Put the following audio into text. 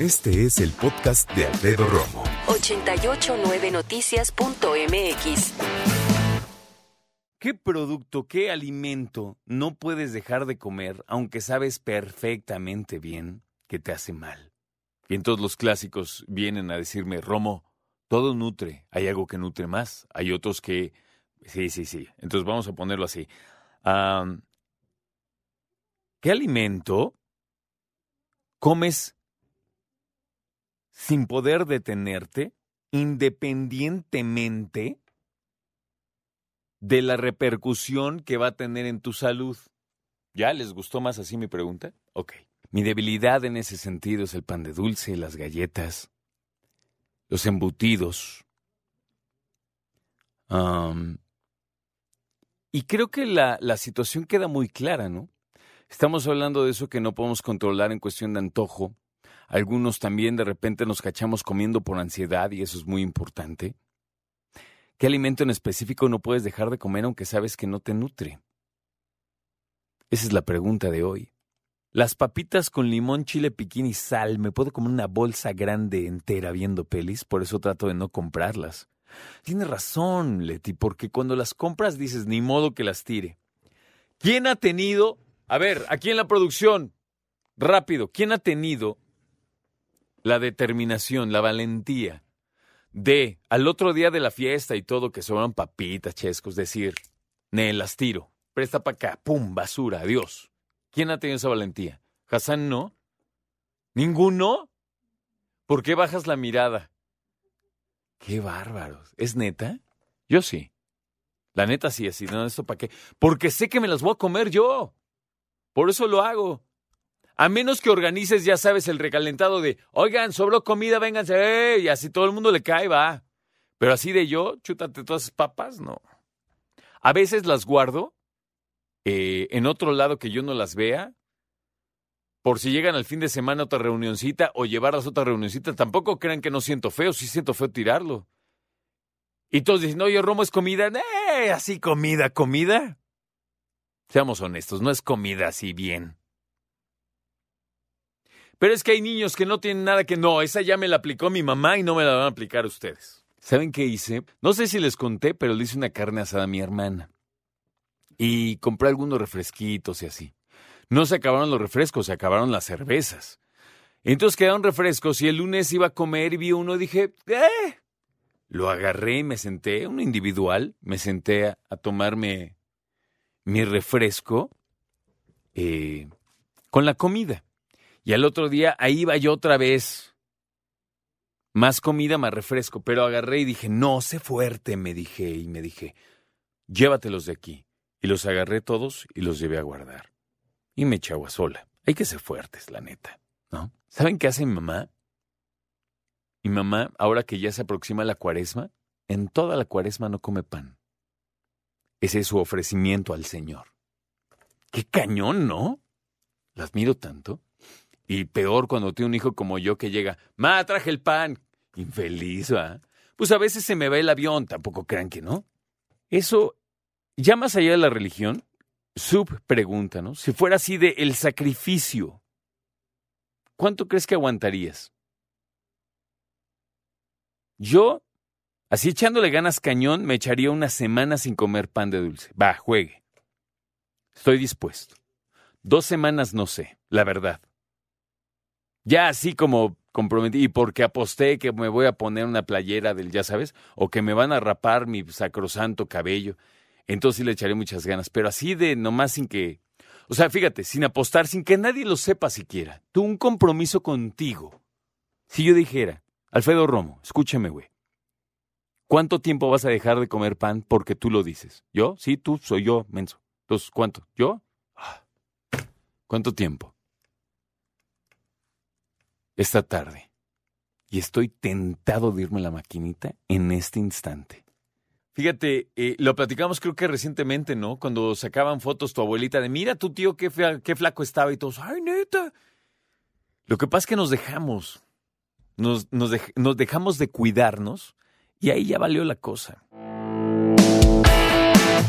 Este es el podcast de Alfredo Romo. 889noticias.mx. ¿Qué producto, qué alimento no puedes dejar de comer aunque sabes perfectamente bien que te hace mal? Y en todos los clásicos vienen a decirme, Romo, todo nutre, hay algo que nutre más, hay otros que... Sí, sí, sí. Entonces vamos a ponerlo así. ¿Qué alimento comes sin poder detenerte, independientemente de la repercusión que va a tener en tu salud. ¿Ya les gustó más así mi pregunta? Ok. Mi debilidad en ese sentido es el pan de dulce, las galletas, los embutidos. Y creo que la, la situación queda muy clara, ¿no? Estamos hablando de eso que no podemos controlar en cuestión de antojo. Algunos también de repente nos cachamos comiendo por ansiedad y eso es muy importante. ¿Qué alimento en específico no puedes dejar de comer aunque sabes que no te nutre? Esa es la pregunta de hoy. Las papitas con limón, chile piquín y sal, me puedo comer una bolsa grande entera viendo pelis, por eso trato de no comprarlas. Tienes razón, Leti, porque cuando las compras dices, ni modo que las tire. ¿Quién ha tenido, a ver, aquí en la producción, rápido, ¿quién ha tenido la determinación, la valentía de, al otro día de la fiesta y todo, que sobran papitas, chescos, decir, ne, las tiro, presta para acá, pum, basura, adiós. ¿Quién ha tenido esa valentía? ¿Hassan no? ¿Ninguno? ¿Por qué bajas la mirada? Qué bárbaros. ¿Es neta? Yo sí. La neta sí, así, no, ¿esto para qué? Porque sé que me las voy a comer yo. Por eso lo hago. A menos que organices, ya sabes, el recalentado de, oigan, sobró comida, vénganse, y así todo el mundo le cae, va. Pero así de yo, chútate todas esas papas, no. A veces las guardo eh, en otro lado que yo no las vea, por si llegan al fin de semana a otra reunioncita o llevarlas a otra reunioncita. Tampoco crean que no siento feo, sí siento feo tirarlo. Y todos dicen, oye, Romo es comida. ¡Eh! Así comida, comida. Seamos honestos, no es comida así bien. Pero es que hay niños que no tienen nada que no, esa ya me la aplicó mi mamá y no me la van a aplicar ustedes. ¿Saben qué hice? No sé si les conté, pero le hice una carne asada a mi hermana. Y compré algunos refresquitos y así. No se acabaron los refrescos, se acabaron las cervezas. Entonces quedaron refrescos y el lunes iba a comer y vi uno y dije, ¡eh! Lo agarré y me senté, uno individual, me senté a, a tomarme mi refresco eh, con la comida. Y al otro día ahí iba yo otra vez. Más comida, más refresco. Pero agarré y dije, no, sé fuerte, me dije. Y me dije, llévatelos de aquí. Y los agarré todos y los llevé a guardar. Y me eché agua sola. Hay que ser fuertes, la neta. ¿No? ¿Saben qué hace mi mamá? Mi mamá, ahora que ya se aproxima la cuaresma, en toda la cuaresma no come pan. Ese es su ofrecimiento al Señor. ¡Qué cañón, ¿no? La admiro tanto. Y peor cuando tiene un hijo como yo que llega, ma, traje el pan. Infeliz, ¿va? Pues a veces se me va el avión, tampoco crean que no. Eso, ya más allá de la religión, sub pregunta, ¿no? Si fuera así de el sacrificio, ¿cuánto crees que aguantarías? Yo, así echándole ganas cañón, me echaría una semana sin comer pan de dulce. Va, juegue. Estoy dispuesto. Dos semanas no sé, la verdad. Ya así como comprometí, y porque aposté que me voy a poner una playera del, ya sabes, o que me van a rapar mi sacrosanto cabello. Entonces sí le echaré muchas ganas, pero así de nomás sin que, o sea, fíjate, sin apostar, sin que nadie lo sepa siquiera. Tú un compromiso contigo. Si yo dijera, Alfredo Romo, escúchame, güey. ¿Cuánto tiempo vas a dejar de comer pan porque tú lo dices? ¿Yo? Sí, tú, soy yo, menso. Entonces, ¿cuánto? ¿Yo? Ah. ¿Cuánto tiempo? Esta tarde. Y estoy tentado de irme a la maquinita en este instante. Fíjate, eh, lo platicamos creo que recientemente, ¿no? Cuando sacaban fotos tu abuelita de, mira tu tío qué, qué flaco estaba y todos, ay, neta. Lo que pasa es que nos dejamos, nos, nos, nos dejamos de cuidarnos y ahí ya valió la cosa.